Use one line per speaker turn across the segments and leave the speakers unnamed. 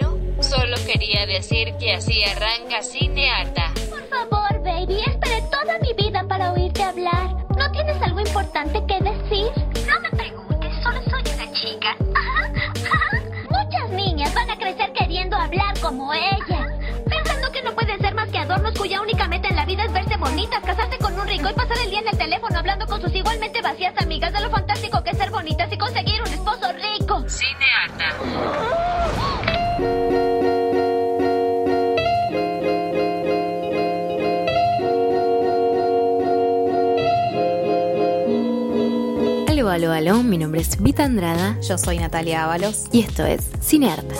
¿no? Solo quería decir que así arranca Cineata.
Por favor, baby, esperé toda mi vida para oírte hablar. ¿No tienes algo importante que decir? No me preguntes, solo soy una chica. Muchas niñas van a crecer queriendo hablar como ella. Pensando que no pueden ser más que adornos cuya única meta en la vida es verse bonitas, casarse con un rico y pasar el día en el teléfono hablando con sus igualmente vacías amigas de lo fantástico que es ser bonitas y conseguir un esposo rico.
Cineata.
Aló, aló, aló, mi nombre es Vita Andrada
Yo soy Natalia Ábalos.
y esto es Cinearta.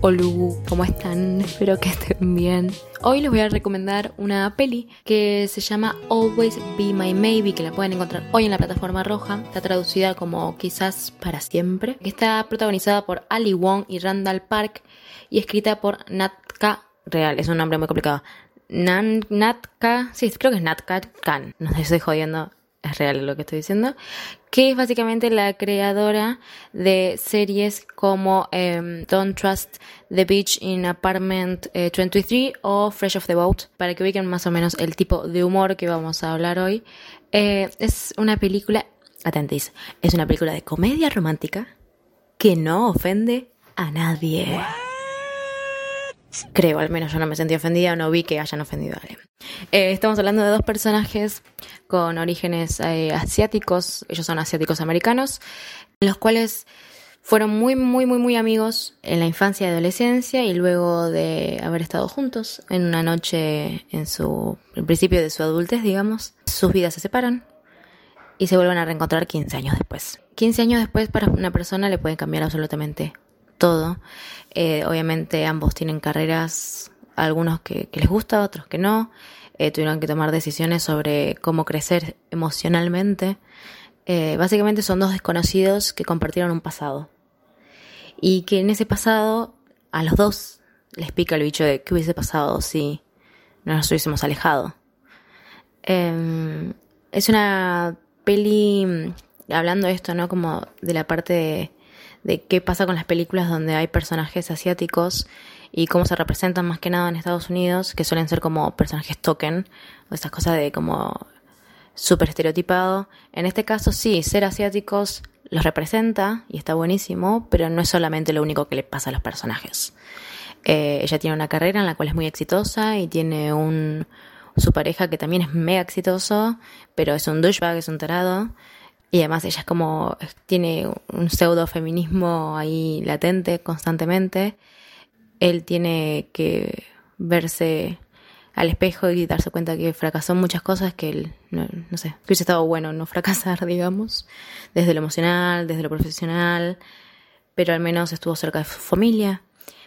Hola, ¿cómo están? Espero que estén bien. Hoy les voy a recomendar una peli que se llama Always Be My Maybe, que la pueden encontrar hoy en la plataforma roja. Está traducida como Quizás para siempre. Está protagonizada por Ali Wong y Randall Park y escrita por Natka Real. Es un nombre muy complicado. Nan, Natka, sí, creo que es Natka Khan. No sé, estoy jodiendo. Es real lo que estoy diciendo. Que es básicamente la creadora de series como em, Don't Trust the Beach in Apartment eh, 23 o Fresh of the Boat. Para que ubiquen más o menos el tipo de humor que vamos a hablar hoy. Eh, es una película, atentis, es una película de comedia romántica que no ofende a nadie. Creo, al menos yo no me sentí ofendida o no vi que hayan ofendido a alguien. Eh, estamos hablando de dos personajes con orígenes eh, asiáticos, ellos son asiáticos americanos, los cuales fueron muy, muy, muy, muy amigos en la infancia y adolescencia y luego de haber estado juntos en una noche en su, el principio de su adultez, digamos, sus vidas se separan y se vuelven a reencontrar 15 años después. 15 años después para una persona le puede cambiar absolutamente todo. Eh, obviamente ambos tienen carreras, algunos que, que les gusta, otros que no. Eh, tuvieron que tomar decisiones sobre cómo crecer emocionalmente. Eh, básicamente son dos desconocidos que compartieron un pasado. Y que en ese pasado a los dos les pica el bicho de qué hubiese pasado si no nos hubiésemos alejado. Eh, es una peli, mm, hablando de esto, ¿no? Como de la parte de, de qué pasa con las películas donde hay personajes asiáticos y cómo se representan más que nada en Estados Unidos, que suelen ser como personajes token, o estas cosas de como súper estereotipado. En este caso sí, ser asiáticos los representa y está buenísimo, pero no es solamente lo único que le pasa a los personajes. Eh, ella tiene una carrera en la cual es muy exitosa y tiene un su pareja que también es mega exitoso, pero es un douchebag, es un tarado. Y además ella es como, tiene un pseudo feminismo ahí latente constantemente. Él tiene que verse al espejo y darse cuenta que fracasó en muchas cosas que él, no, sé, que hubiese estado bueno no fracasar, digamos, desde lo emocional, desde lo profesional, pero al menos estuvo cerca de su familia.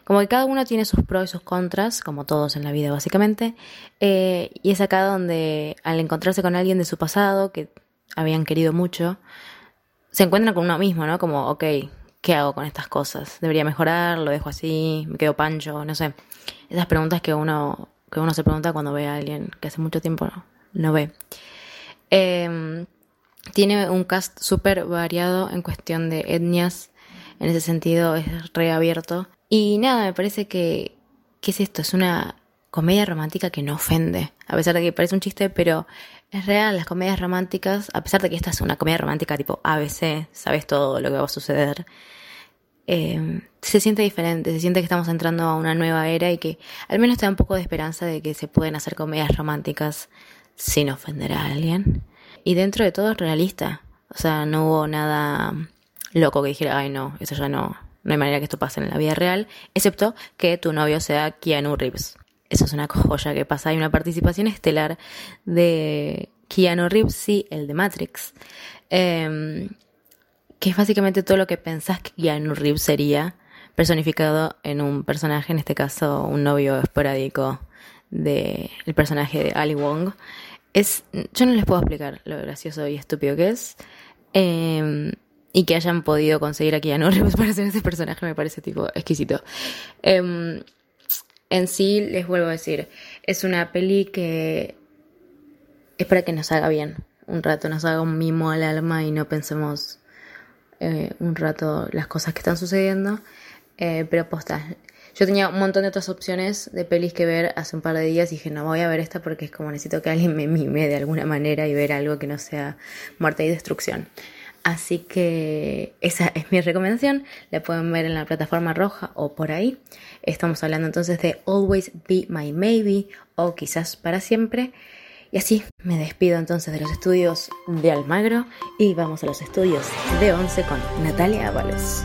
Como que cada uno tiene sus pros y sus contras, como todos en la vida básicamente, eh, y es acá donde al encontrarse con alguien de su pasado, que habían querido mucho, se encuentran con uno mismo, ¿no? Como, ok, ¿qué hago con estas cosas? ¿Debería mejorar? ¿Lo dejo así? ¿Me quedo pancho? No sé. Esas preguntas que uno, que uno se pregunta cuando ve a alguien que hace mucho tiempo no, no ve. Eh, tiene un cast súper variado en cuestión de etnias. En ese sentido es reabierto. Y nada, me parece que... ¿Qué es esto? Es una comedia romántica que no ofende. A pesar de que parece un chiste, pero es real, las comedias románticas, a pesar de que esta es una comedia romántica tipo ABC, sabes todo lo que va a suceder, eh, se siente diferente, se siente que estamos entrando a una nueva era y que al menos te da un poco de esperanza de que se pueden hacer comedias románticas sin ofender a alguien. Y dentro de todo es realista, o sea, no hubo nada loco que dijera, ay no, eso ya no, no hay manera que esto pase en la vida real, excepto que tu novio sea Keanu Reeves. Eso es una joya que pasa. Hay una participación estelar de Keanu Reeves, el de Matrix. Eh, que es básicamente todo lo que pensás que Keanu Reeves sería personificado en un personaje, en este caso un novio esporádico del el personaje de Ali Wong. Es, yo no les puedo explicar lo gracioso y estúpido que es. Eh, y que hayan podido conseguir a Keanu Reeves para hacer ese personaje me parece tipo exquisito. Eh, en sí, les vuelvo a decir, es una peli que es para que nos haga bien un rato, nos haga un mimo al alma y no pensemos eh, un rato las cosas que están sucediendo. Eh, pero posta, yo tenía un montón de otras opciones de pelis que ver hace un par de días y dije, no voy a ver esta porque es como necesito que alguien me mime de alguna manera y ver algo que no sea muerte y destrucción. Así que esa es mi recomendación. La pueden ver en la plataforma roja o por ahí. Estamos hablando entonces de Always Be My Maybe o quizás para siempre. Y así me despido entonces de los estudios de Almagro y vamos a los estudios de Once con Natalia Ábalos.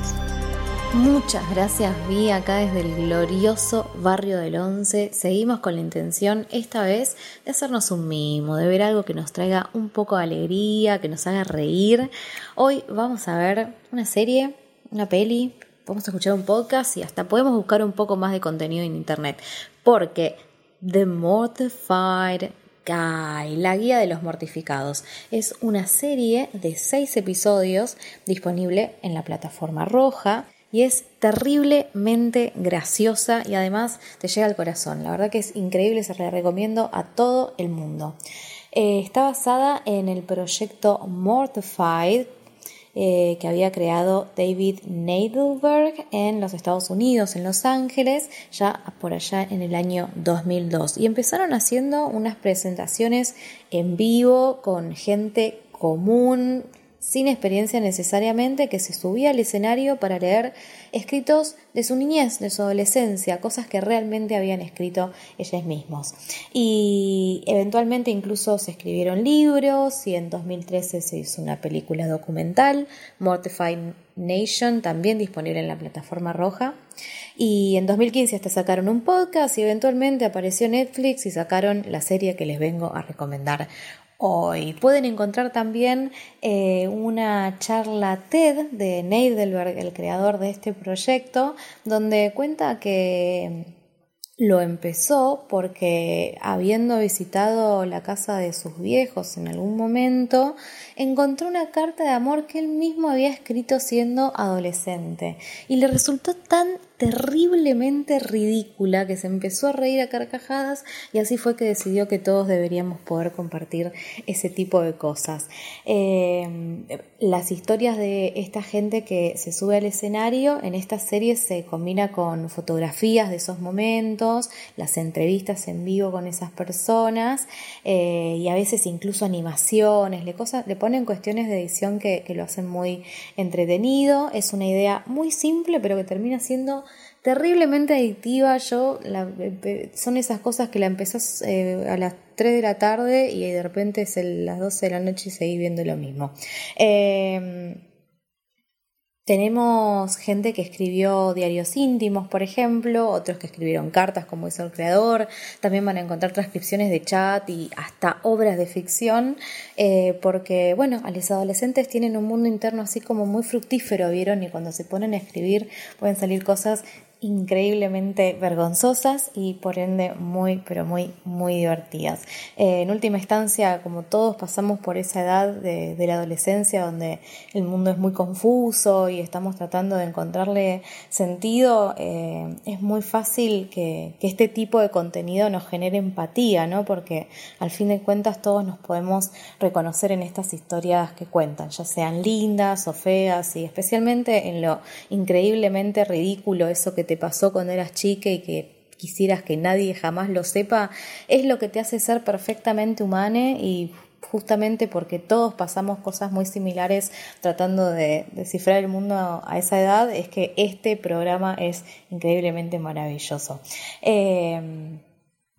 Muchas gracias, Vi, acá desde el glorioso barrio del Once. Seguimos con la intención, esta vez, de hacernos un mimo, de ver algo que nos traiga un poco de alegría, que nos haga reír. Hoy vamos a ver una serie, una peli, vamos a escuchar un podcast y hasta podemos buscar un poco más de contenido en internet. Porque The Mortified Guy, la guía de los mortificados. Es una serie de seis episodios disponible en la plataforma roja y es terriblemente graciosa y además te llega al corazón. La verdad que es increíble, se la recomiendo a todo el mundo. Eh, está basada en el proyecto Mortified eh, que había creado David Nadelberg en los Estados Unidos, en Los Ángeles, ya por allá en el año 2002. Y empezaron haciendo unas presentaciones en vivo con gente común, sin experiencia necesariamente, que se subía al escenario para leer escritos de su niñez, de su adolescencia, cosas que realmente habían escrito ellos mismos. Y eventualmente incluso se escribieron libros y en 2013 se hizo una película documental, Mortified Nation, también disponible en la plataforma roja. Y en 2015 hasta sacaron un podcast y eventualmente apareció Netflix y sacaron la serie que les vengo a recomendar hoy. Pueden encontrar también eh, una charla TED de Neidelberg, el creador de este proyecto, donde cuenta que lo empezó porque habiendo visitado la casa de sus viejos en algún momento, encontró una carta de amor que él mismo había escrito siendo adolescente y le resultó tan terriblemente ridícula que se empezó a reír a carcajadas y así fue que decidió que todos deberíamos poder compartir ese tipo de cosas. Eh, las historias de esta gente que se sube al escenario en esta serie se combina con fotografías de esos momentos, las entrevistas en vivo con esas personas eh, y a veces incluso animaciones, le, le ponen cuestiones de edición que, que lo hacen muy entretenido. Es una idea muy simple pero que termina siendo terriblemente adictiva. Yo, son esas cosas que la empezás eh, a las 3 de la tarde y de repente es las 12 de la noche y seguís viendo lo mismo. Eh, tenemos gente que escribió diarios íntimos, por ejemplo, otros que escribieron cartas, como hizo el creador. También van a encontrar transcripciones de chat y hasta obras de ficción, eh, porque, bueno, a los adolescentes tienen un mundo interno así como muy fructífero, ¿vieron? Y cuando se ponen a escribir pueden salir cosas increíblemente vergonzosas y por ende muy, pero muy, muy divertidas. Eh, en última instancia, como todos pasamos por esa edad de, la adolescencia donde el mundo es muy confuso y estamos tratando de encontrarle sentido, eh, es muy fácil que, que, este tipo de contenido nos genere empatía, ¿no? Porque al fin de cuentas todos nos podemos reconocer en estas historias que cuentan, ya sean lindas o feas y especialmente en lo increíblemente ridículo, eso que te pasó cuando eras chica y que quisieras que nadie jamás lo sepa, es lo que te hace ser perfectamente humana y justamente porque todos pasamos cosas muy similares tratando de descifrar el mundo a esa edad, es que este programa es increíblemente maravilloso. Eh,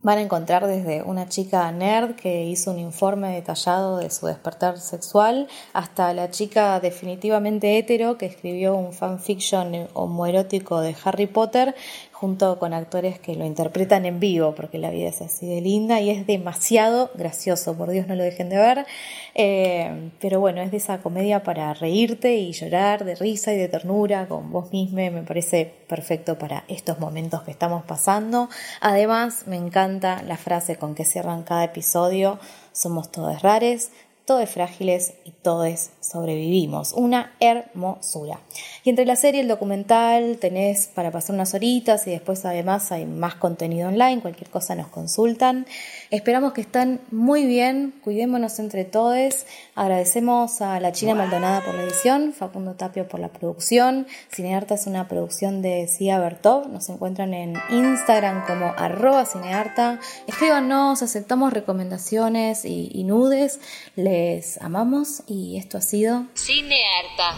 Van a encontrar desde una chica nerd que hizo un informe detallado de su despertar sexual hasta la chica definitivamente hetero que escribió un fanfiction homoerótico de Harry Potter junto con actores que lo interpretan en vivo, porque la vida es así de linda y es demasiado gracioso, por Dios no lo dejen de ver. Eh, pero bueno, es de esa comedia para reírte y llorar de risa y de ternura con vos misma, me parece perfecto para estos momentos que estamos pasando. Además, me encanta la frase con que cierran cada episodio, somos todos rares, todos frágiles y todos sobrevivimos. Una hermosura. Y entre la serie y el documental tenés para pasar unas horitas y después además hay más contenido online, cualquier cosa nos consultan. Esperamos que estén muy bien, cuidémonos entre todos. Agradecemos a la China Maldonada por la edición, Facundo Tapio por la producción. Cinearta es una producción de Cia Bertov. Nos encuentran en Instagram como arroba cinearta. Escríbanos, aceptamos recomendaciones y, y nudes. Les amamos y esto ha sido
Cinearta.